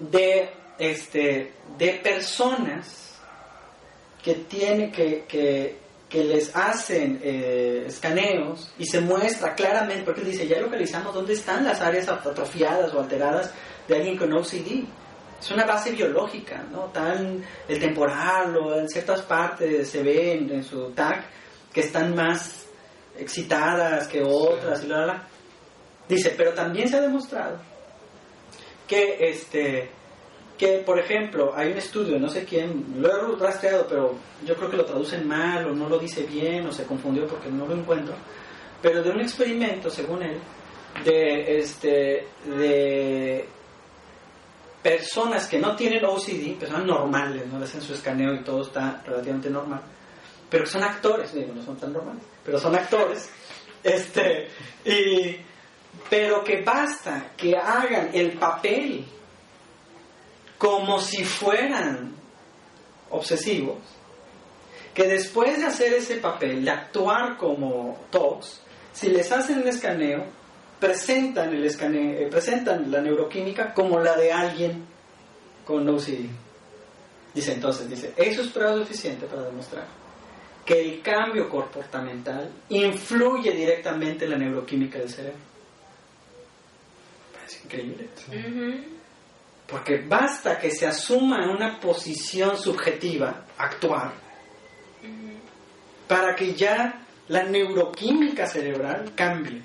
de, este, de personas que, tiene, que, que, que les hacen eh, escaneos y se muestra claramente, porque dice, ya localizamos dónde están las áreas atrofiadas o alteradas de alguien con OCD. Es una base biológica, ¿no? Tan el temporal o en ciertas partes se ve en, su tag que están más excitadas que otras y la, Dice, pero también se ha demostrado que este que por ejemplo hay un estudio, no sé quién, lo he rastreado, pero yo creo que lo traducen mal o no lo dice bien o se confundió porque no lo encuentro, pero de un experimento, según él, de este de personas que no tienen OCD, personas normales, no hacen su escaneo y todo está relativamente normal, pero que son actores, digo, no son tan normales, pero son actores, este, y, pero que basta que hagan el papel como si fueran obsesivos, que después de hacer ese papel, de actuar como TOCs, si les hacen el escaneo, presentan, el escaneo, eh, presentan la neuroquímica como la de alguien con OCD. Dice entonces, dice, eso es prueba suficiente para demostrar que el cambio comportamental influye directamente en la neuroquímica del cerebro. Parece increíble. Porque basta que se asuma una posición subjetiva, actuar, para que ya la neuroquímica cerebral cambie.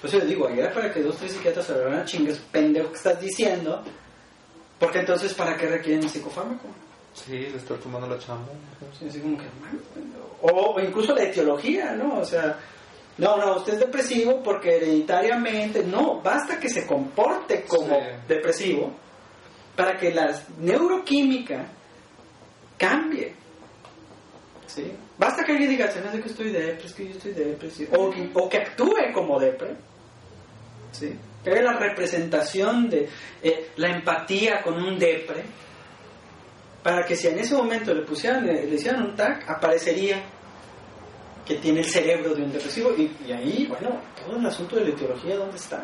Por eso le digo, ayer para que dos, tres psiquiatras se lo chingas, pendejo que estás diciendo, porque entonces, ¿para qué requieren el psicofármaco? Sí, le está tomando la chamba. Sí, así como que, o, o incluso la etiología, ¿no? O sea, no, no, usted es depresivo porque hereditariamente, no, basta que se comporte como depresivo para que la neuroquímica cambie. ¿Sí? Basta que alguien diga, se me hace que estoy depre, es que yo estoy depre, o, que, o que actúe como depre. ¿Sí? Que haga la representación de eh, la empatía con un depre, para que si en ese momento le pusieran, le, hicieran un tag, aparecería que tiene el cerebro de un depresivo. Y, ahí, bueno, todo el asunto de la etiología, ¿dónde está?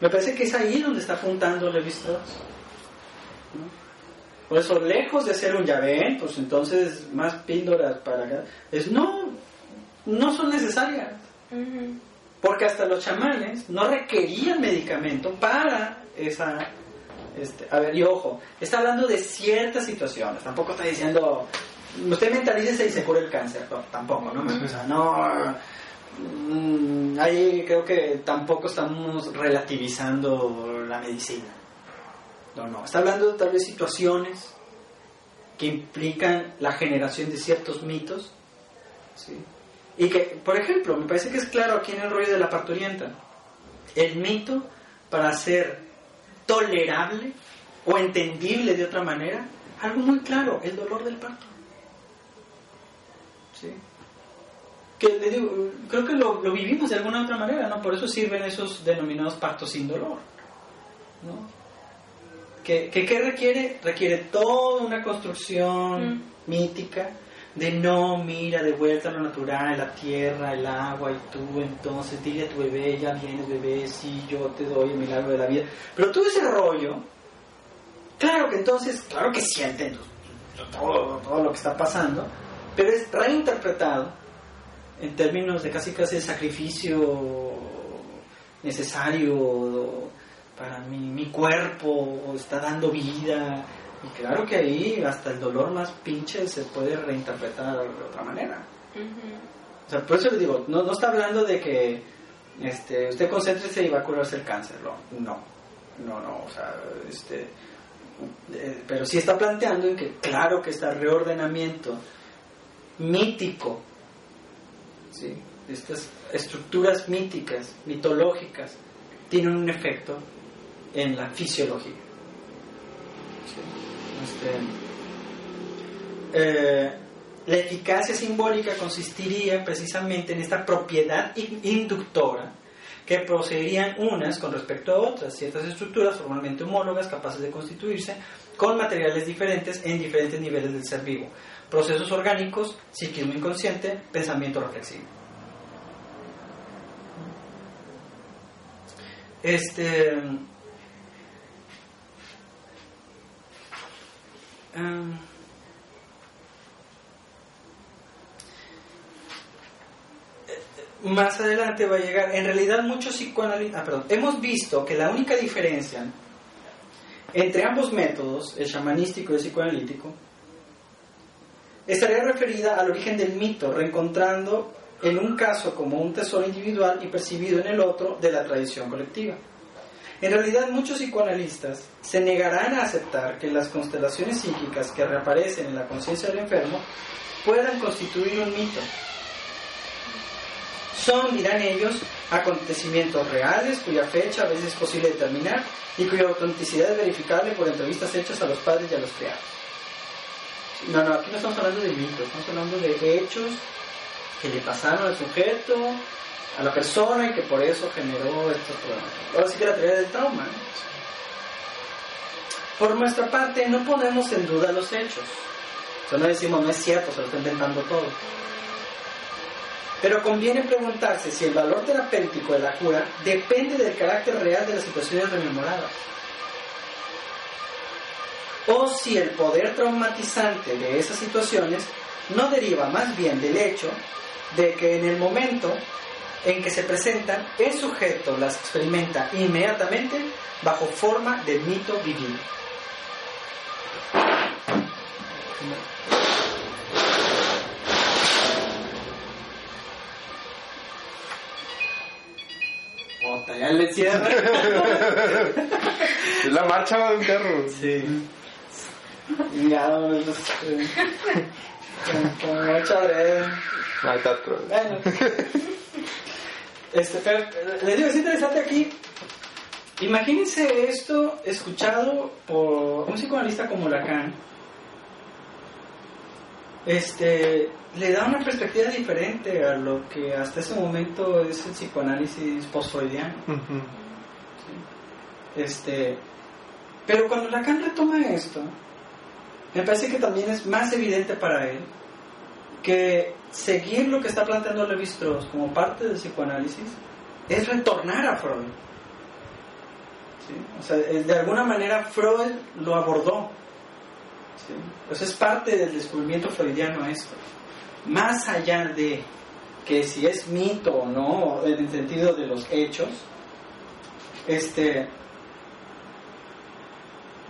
Me parece que es ahí donde está apuntando Levi Strauss. Por eso, lejos de ser un llavé, pues entonces más píldoras para acá. Es no, no son necesarias. Porque hasta los chamanes no requerían medicamento para esa. Este, a ver, y ojo, está hablando de ciertas situaciones, tampoco está diciendo. Usted mentalícese y se cura el cáncer, tampoco, ¿no? O sea, no. Mm, ahí creo que tampoco estamos relativizando la medicina. No, no. Está hablando de tal vez situaciones que implican la generación de ciertos mitos. ¿sí? Y que, por ejemplo, me parece que es claro aquí en el rollo de la parturienta. El mito para ser tolerable o entendible de otra manera, algo muy claro, el dolor del parto. ¿Sí? Que digo, creo que lo, lo, vivimos de alguna otra manera, ¿no? Por eso sirven esos denominados partos sin dolor. ¿no? ¿Qué, que, requiere? Requiere toda una construcción mm. mítica de no, mira, de vuelta a lo natural, la tierra, el agua y tú, entonces dile a tu bebé, ya vienes bebé, sí, yo te doy el milagro de la vida. Pero todo ese rollo, claro que entonces, claro que sienten todo, todo lo que está pasando, pero es reinterpretado en términos de casi casi el sacrificio necesario para mi, mi cuerpo está dando vida. Y claro que ahí hasta el dolor más pinche se puede reinterpretar de otra manera. O sea, por eso le digo, no, no está hablando de que este, usted concéntrese y va a curarse el cáncer. No, no, no, no o sea, este, eh, pero sí está planteando en que claro que este reordenamiento mítico, estas estructuras míticas, mitológicas, tienen un efecto en la fisiología. Este, eh, la eficacia simbólica consistiría precisamente en esta propiedad inductora que poseerían unas con respecto a otras, ciertas estructuras formalmente homólogas capaces de constituirse con materiales diferentes en diferentes niveles del ser vivo, procesos orgánicos, psiquismo inconsciente, pensamiento reflexivo. Este, más adelante va a llegar. En realidad, muchos psicoanalistas. Ah, perdón. Hemos visto que la única diferencia entre ambos métodos, el chamanístico y el psicoanalítico, estaría referida al origen del mito, reencontrando en un caso como un tesoro individual y percibido en el otro de la tradición colectiva. En realidad muchos psicoanalistas se negarán a aceptar que las constelaciones psíquicas que reaparecen en la conciencia del enfermo puedan constituir un mito. Son, dirán ellos, acontecimientos reales cuya fecha a veces es posible determinar y cuya autenticidad es verificable por entrevistas hechas a los padres y a los criados. No, no, aquí no estamos hablando de mitos, estamos hablando de hechos que le pasaron al sujeto, a la persona y que por eso generó estos problemas. Ahora sí que la teoría del trauma. Por nuestra parte, no ponemos en duda los hechos. O sea, no decimos, no es cierto, se lo está inventando todo. Pero conviene preguntarse si el valor terapéutico de la cura depende del carácter real de las situaciones rememoradas. O si el poder traumatizante de esas situaciones no deriva más bien del hecho de que en el momento en que se presentan, el sujeto las experimenta inmediatamente bajo forma del mito vivido. Ota, ya le cierra. Es la marcha de un carro. Sí. Ya, no, con, mucha breve. Ahí está otro. Bueno. Este, pero les digo, es interesante aquí. Imagínense esto escuchado por un psicoanalista como Lacan. Este, le da una perspectiva diferente a lo que hasta ese momento es el psicoanálisis post-freudiano. Ujú. Este, pero cuando Lacan retoma esto, me parece que también es más evidente para él que seguir lo que está planteando Levi Strauss como parte del psicoanálisis es retornar a Freud. O sea, de alguna manera Freud lo abordó. ¿Sí? Pues es parte del descubrimiento freudiano esto. Más allá de que si es mito o no, en el sentido de los hechos, este,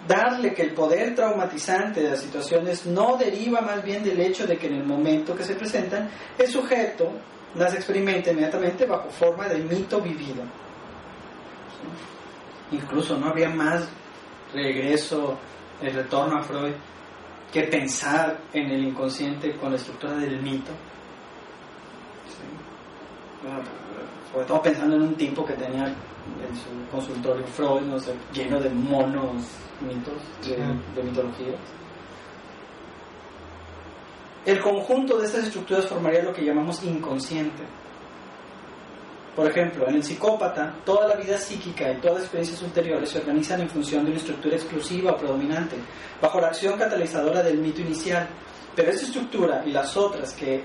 darle que el poder traumatizante de las situaciones no deriva más bien del hecho de que en el momento que se presentan, el sujeto las experimenta inmediatamente bajo forma del mito vivido. Incluso no habría más regreso, el retorno a Freud, que pensar en el inconsciente con la estructura del mito. ¿Sí? Sobre todo pensando en un tipo que tenía en su consultorio Freud, no sé, lleno de monos mitos, de, de mitologías. El conjunto de estas estructuras formaría lo que llamamos inconsciente. Por ejemplo, en el psicópata, toda la vida psíquica y todas las experiencias ulteriores se organizan en función de una estructura exclusiva o predominante, bajo la acción catalizadora del mito inicial. Pero esa estructura y las otras que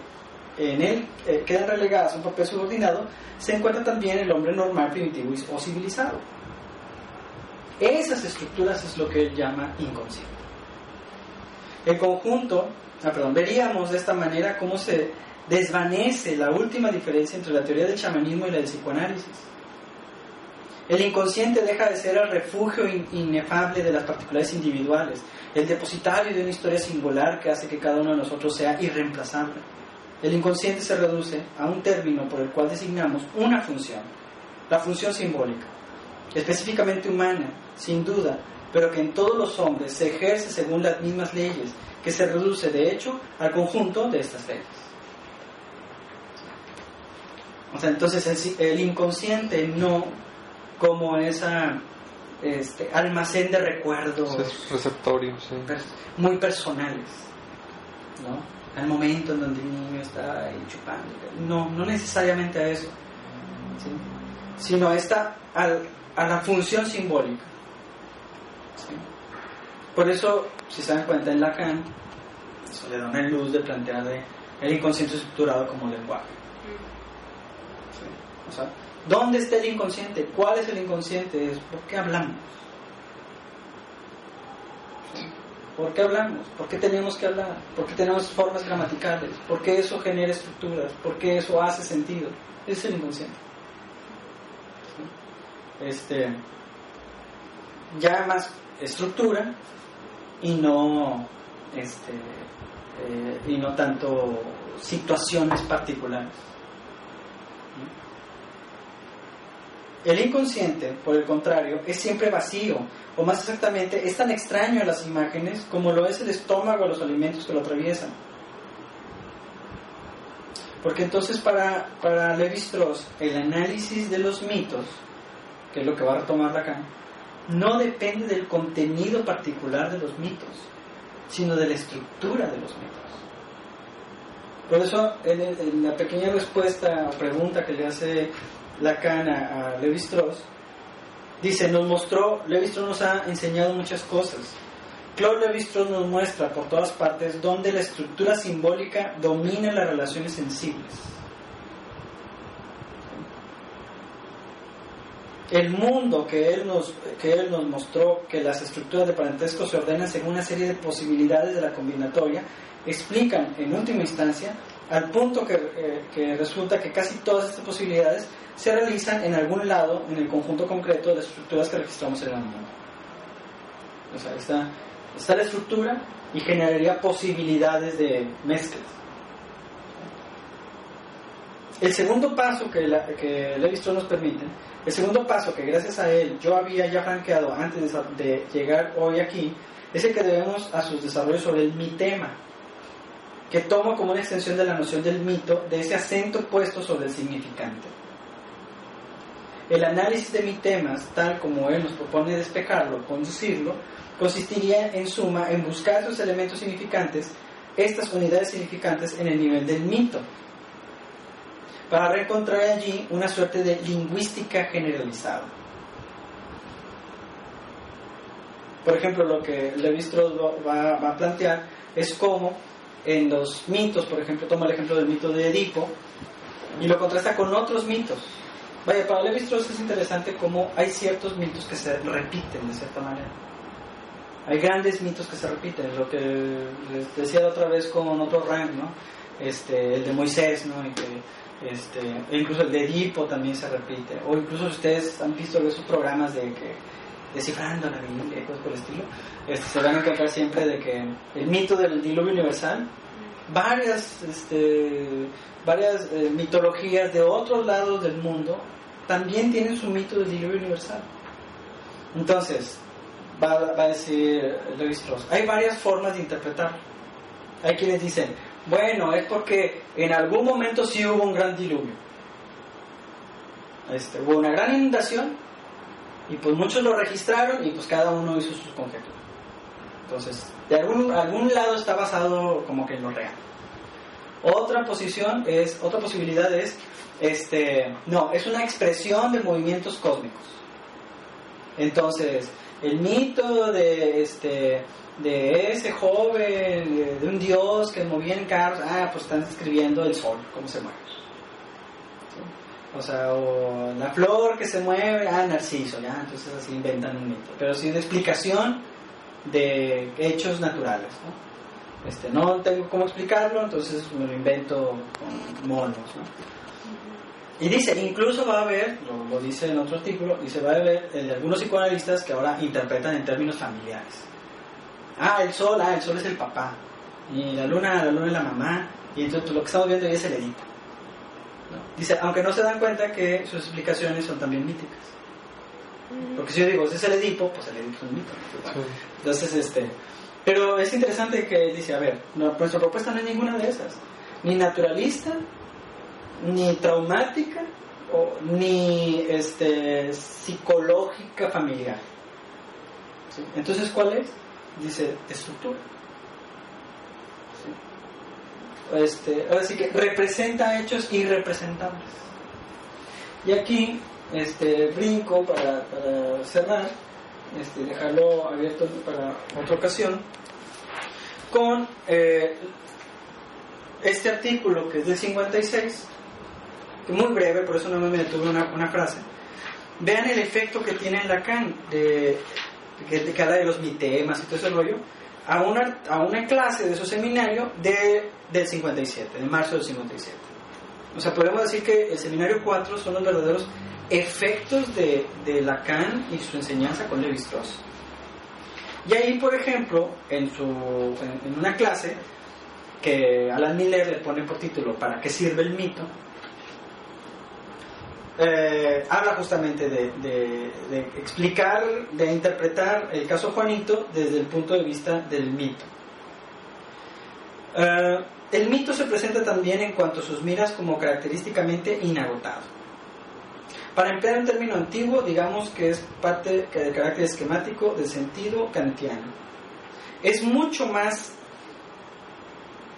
en él eh, quedan relegadas a un papel subordinado, se encuentra también el hombre normal, primitivo o civilizado. Esas estructuras es lo que él llama inconsciente. El conjunto, ah, perdón, veríamos de esta manera cómo se desvanece la última diferencia entre la teoría del chamanismo y la del psicoanálisis. El inconsciente deja de ser el refugio in- inefable de las particularidades individuales, el depositario de una historia singular que hace que cada uno de nosotros sea irreemplazable. El inconsciente se reduce a un término por el cual designamos una función, la función simbólica, específicamente humana, sin duda, pero que en todos los hombres se ejerce según las mismas leyes, que se reduce de hecho al conjunto de estas leyes. O sea, entonces el, inconsciente no como esa este, almacén de recuerdos Es receptorio, sí. muy personales, ¿no? Al momento en donde el niño está ahí chupando. No, no necesariamente a eso, ¿sí? sino esta al- a la función simbólica. Por eso, si se dan cuenta en Lacan, eso le da una luz de plantear el inconsciente estructurado como lenguaje. O sea, ¿dónde está el inconsciente? ¿Cuál es el inconsciente? Por qué hablamos. ¿Por qué hablamos? ¿Por qué tenemos que hablar? ¿Por qué tenemos formas gramaticales? ¿Por qué eso genera estructuras? ¿Por qué eso hace sentido? Es el inconsciente. ¿Sí? Este, ya más estructura y no, este, eh, y no tanto situaciones particulares. El inconsciente, por el contrario, es siempre vacío, o más exactamente, es tan extraño a las imágenes como lo es el estómago a los alimentos que lo atraviesan. Porque entonces para, para Levi Strauss el análisis de los mitos, que es lo que va a retomar acá, no depende del contenido particular de los mitos, sino de la estructura de los mitos. Por eso, en, la pequeña respuesta o pregunta que le hace Lacan a, a Levi Strauss, dice, nos mostró, Levi Strauss nos ha enseñado muchas cosas. Claude Levi Strauss nos muestra por todas partes donde la estructura simbólica domina las relaciones sensibles. El mundo que él, nos, que él nos mostró, que las estructuras de parentesco se ordenan según una serie de posibilidades de la combinatoria, explican en última instancia al punto que, eh, que, resulta que casi todas estas posibilidades se realizan en algún lado en el conjunto concreto de las estructuras que registramos en el mundo. O sea, está, está la estructura y generaría posibilidades de mezclas. El segundo paso que, la, nos permite, el segundo paso que gracias a él yo había ya franqueado antes de, llegar hoy aquí, es el que debemos a sus desarrollos sobre el mi tema que toma como una extensión de la noción del mito, de ese acento puesto sobre el significante. El análisis de temas, tal como él nos propone despejarlo, conducirlo, consistiría en suma en buscar esos elementos significantes, estas unidades significantes en el nivel del mito, para reencontrar allí una suerte de lingüística generalizada. Por ejemplo, lo que Levi Strauss va, va a plantear es cómo en los mitos, por ejemplo, toma el ejemplo del mito de Edipo y lo contrasta con otros mitos. Vaya, para Levi Strauss es interesante cómo hay ciertos mitos que se repiten de cierta manera. Hay grandes mitos que se repiten, lo que les decía la otra vez con otro rank, ¿no? Este, el de Moisés, ¿no? Y que, este, e incluso el de Edipo también se repite. O incluso ustedes han visto esos programas de que descifrando la Biblia y cosas por el estilo, este, se van a encontrar siempre de que el mito del diluvio universal, varias, este, varias eh, mitologías de otros lados del mundo también tienen su mito del diluvio universal. Entonces, va, a decir Strauss, hay varias formas de interpretar. Hay quienes dicen, bueno, es porque en algún momento sí hubo un gran diluvio. Este, hubo una gran inundación y pues muchos lo registraron y pues cada uno hizo sus conjeturas. Entonces, de algún, algún lado está basado como que en lo real. Otra posición es, otra posibilidad es, este, no, es una expresión de movimientos cósmicos. Entonces, el mito de, este, de ese joven, de, un dios que movía en carros, ah, pues están describiendo el sol, cómo se mueve. O sea, o la flor que se mueve, ah, Narciso, ya, entonces así inventan un mito. Pero sí de explicación de hechos naturales, ¿no? Este, no tengo cómo explicarlo, entonces me lo invento con monos, ¿no? Y dice, incluso va a haber, lo, dice en otro artículo, dice, va a haber eh, algunos psicoanalistas que ahora interpretan en términos familiares. Ah, el sol, ah, el sol es el papá. Y la luna, la luna es la mamá. Y entonces lo que estamos viendo ahí es el Edipo. Dice, aunque no se dan cuenta que sus explicaciones son también míticas. Porque si yo digo, ese es el Edipo, pues el Edipo es un mito. Entonces, este. Pero es interesante que dice, a ver, nuestra propuesta no es ninguna de esas. Ni naturalista, ni traumática, o, ni este, psicológica familiar. Entonces, ¿cuál es? Dice, estructura. Este, ahora sí que representa hechos irrepresentables. Y aquí este, brinco para, cerrar, este, dejarlo abierto para otra ocasión, con eh, este artículo que es del 56, que muy breve, por eso no me detuve una, una frase. Vean el efecto que tiene Lacan de, de, de cada de los mitemas y todo ese rollo a una, a una clase de su seminario de, del 57, de marzo del 57. O sea, podemos decir que el seminario 4 son los verdaderos efectos de, de Lacan y su enseñanza con Levi Strauss. Y ahí, por ejemplo, en, su, en, una clase que Alan Miller le pone por título ¿Para qué sirve el mito? Eh, habla justamente de, explicar, de interpretar el caso Juanito desde el punto de vista del mito. Eh, el mito se presenta también en cuanto a sus miras como característicamente inagotado. Para emplear un término antiguo, digamos que es parte del carácter esquemático del sentido kantiano. Es mucho más,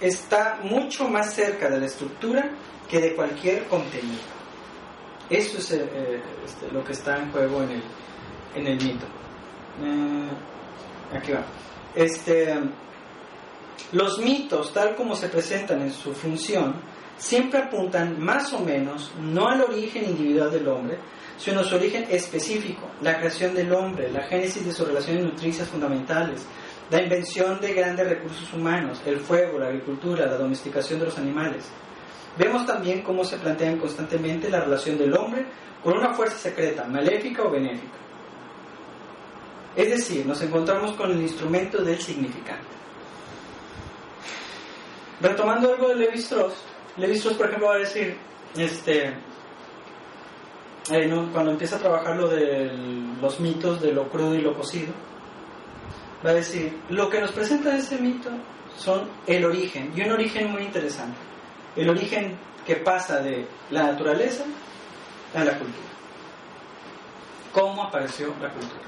está mucho más cerca de la estructura que de cualquier contenido. Eso es eh, eh, este, lo que está en juego en el, en el mito. Eh, aquí va. Este, los mitos, tal como se presentan en su función, siempre apuntan más o menos no al origen individual del hombre, sino a su origen específico, la creación del hombre, la génesis de sus relaciones nutricias fundamentales, la invención de grandes recursos humanos, el fuego, la agricultura, la domesticación de los animales. Vemos también cómo se plantean constantemente la relación del hombre con una fuerza secreta, maléfica o benéfica. Es decir, nos encontramos con el instrumento del significante. Retomando algo de Levi Strauss, Strauss, por ejemplo, va a decir, este, eh, cuando empieza a trabajar lo de los mitos de lo crudo y lo cocido, va a decir, lo que nos presenta ese mito son el origen, y un origen muy interesante, el origen que pasa de la naturaleza a la cultura. ¿Cómo apareció la cultura?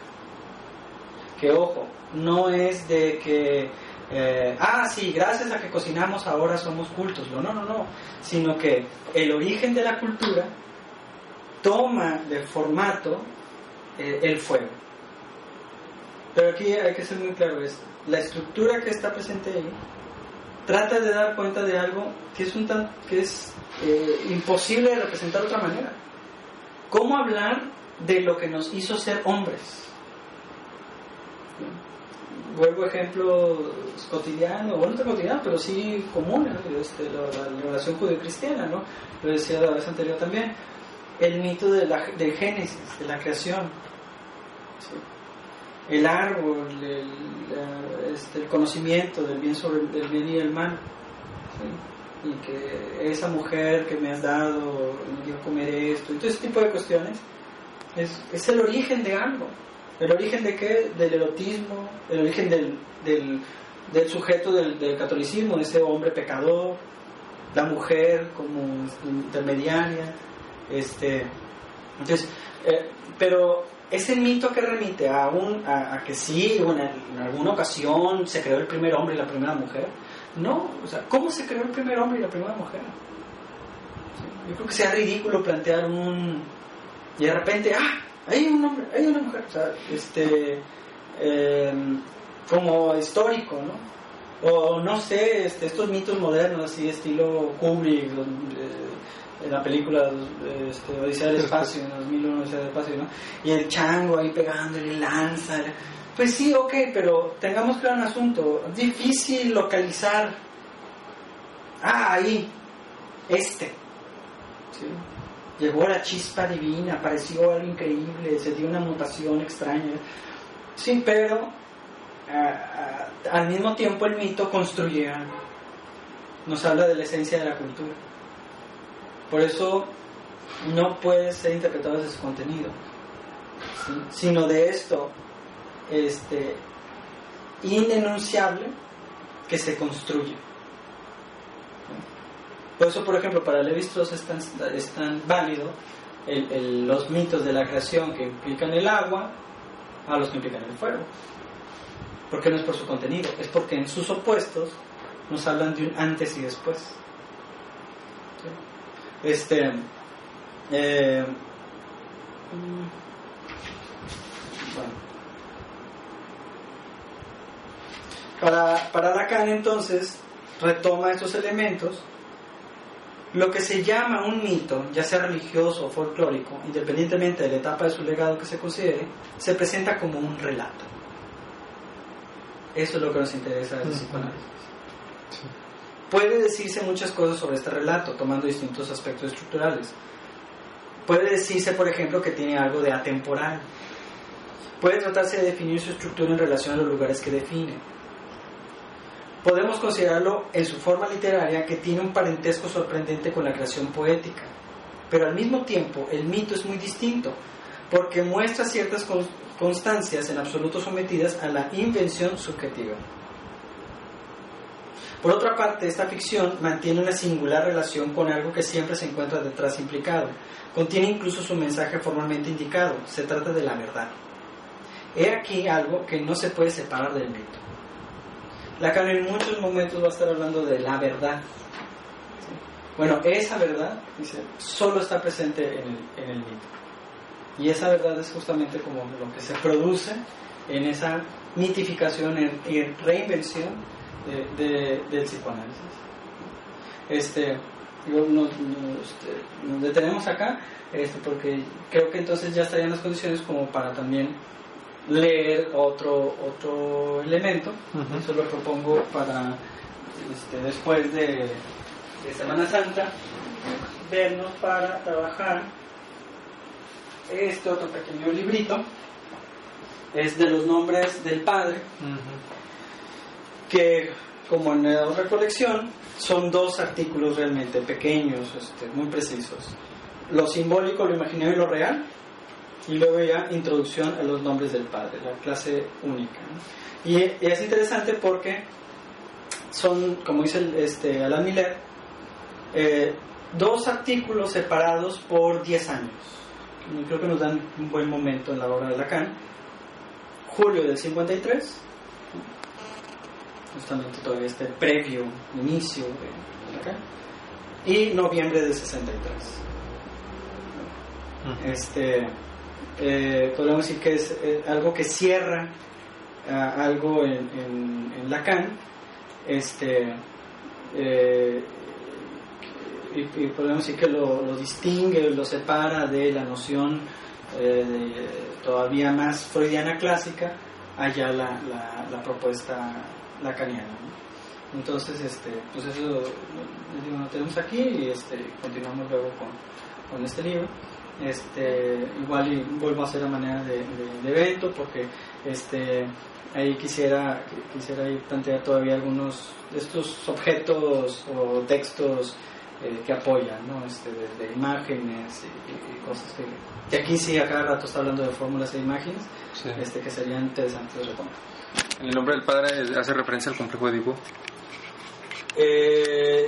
Que ojo, no es de que eh, ah, sí, gracias a que cocinamos ahora somos cultos. No, no, no, no. Sino que el origen de la cultura toma de formato eh, el fuego. Pero aquí hay que ser muy claro esto. La estructura que está presente ahí trata de dar cuenta de algo que es, un tan, que es eh, imposible de representar de otra manera. ¿Cómo hablar de lo que nos hizo ser hombres? Vuelvo a ejemplos cotidianos, bueno, no cotidiano, pero sí común, este, la, la, relación judío-cristiana, ¿no? Lo decía la vez anterior también, el mito de la, del Génesis, de la creación, el árbol, el, este, el, conocimiento del bien, sobre, del bien y el mal, y que esa mujer que me has dado, me dio comer esto, y todo ese tipo de cuestiones, es, es el origen de algo. ¿El origen de qué? Del erotismo, el origen del, del, sujeto del, catolicismo, ese hombre pecador, la mujer como intermediaria. Este, entonces, eh, pero ese mito que remite a, un, a, que sí, en alguna ocasión se creó el primer hombre y la primera mujer. No, o sea, ¿cómo se creó el primer hombre y la primera mujer? Yo creo que sea ridículo plantear un... Y de repente, ¡ah! Hay un hombre, hay una mujer, o sea, este, em, como histórico, ¿no? O no sé, este, estos mitos modernos, así estilo Kubrick, eh, en la película este, Odisea del Espacio, en 2001 Odisea del Espacio, ¿no? Y el chango ahí pegándole lanza. Pues sí, ok, pero tengamos claro un asunto, difícil localizar. Ah, ahí, este. Llegó la chispa divina, apareció algo increíble, se dio una mutación extraña. Sí, pero al mismo tiempo el mito construye algo. Nos habla de la esencia de la cultura. Por eso no puede ser interpretado desde su contenido, sino de esto este, inenunciable que se construye. Por eso, por ejemplo, para Levi Strauss es tan, es tan válido los mitos de la creación que implican el agua a los que implican el fuego. Porque no es por su contenido, es porque en sus opuestos nos hablan de un antes y después. Este. Eh, bueno. Para, para Lacan entonces retoma estos elementos lo que se llama un mito, ya sea religioso o folclórico, independientemente de la etapa de su legado que se considere, se presenta como un relato. Eso es lo que nos interesa del psicoanálisis. Puede decirse muchas cosas sobre este relato, tomando distintos aspectos estructurales. Puede decirse, por ejemplo, que tiene algo de atemporal. Puede tratarse de definir su estructura en relación a los lugares que define podemos considerarlo en su forma literaria que tiene un parentesco sorprendente con la creación poética. Pero al mismo tiempo el mito es muy distinto porque muestra ciertas constancias en absoluto sometidas a la invención subjetiva. Por otra parte, esta ficción mantiene una singular relación con algo que siempre se encuentra detrás implicado. Contiene incluso su mensaje formalmente indicado. Se trata de la verdad. He aquí algo que no se puede separar del mito. Lacan en muchos momentos va a estar hablando de la verdad. Bueno, esa verdad, dice, solo está presente en el, en mito. Y esa verdad es justamente como lo que se produce en esa mitificación y reinvención de, del psicoanálisis. Este, nos, este, nos, detenemos acá este, porque creo que entonces ya estarían las condiciones como para también leer otro otro elemento. Eso lo propongo para este, después de, de Semana Santa vernos para trabajar este otro pequeño librito es de los nombres del Padre, que como en la otra colección son dos artículos realmente pequeños, este, muy precisos. Lo simbólico, lo imaginario y lo real, y luego ya introducción a los nombres del Padre, la clase única. Y, es interesante porque son, como dice este, Alan Miller, eh, dos artículos separados por 10 años. Y creo que nos dan un buen momento en la obra de Lacan julio del 53, justamente todavía este previo inicio de, acá, y noviembre del 63. Este, eh, podemos decir que es eh, algo que cierra algo en, Lacan, este, eh, y, podemos decir que lo, lo, distingue, lo separa de la noción eh, todavía más freudiana clásica allá la, la, propuesta lacaniana. Entonces, este, pues eso lo tenemos aquí y este, continuamos luego con, con este libro. Este, igual y vuelvo a hacer a manera de, evento porque este, ahí quisiera, quisiera ir plantear todavía algunos de estos objetos o textos eh, que apoyan, ¿no? este, de, imágenes y, cosas que, que, aquí sí a cada rato está hablando de fórmulas e imágenes, este, que serían interesantes de retomar. ¿El nombre del padre hace referencia al complejo de Edipo? Eh,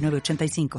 85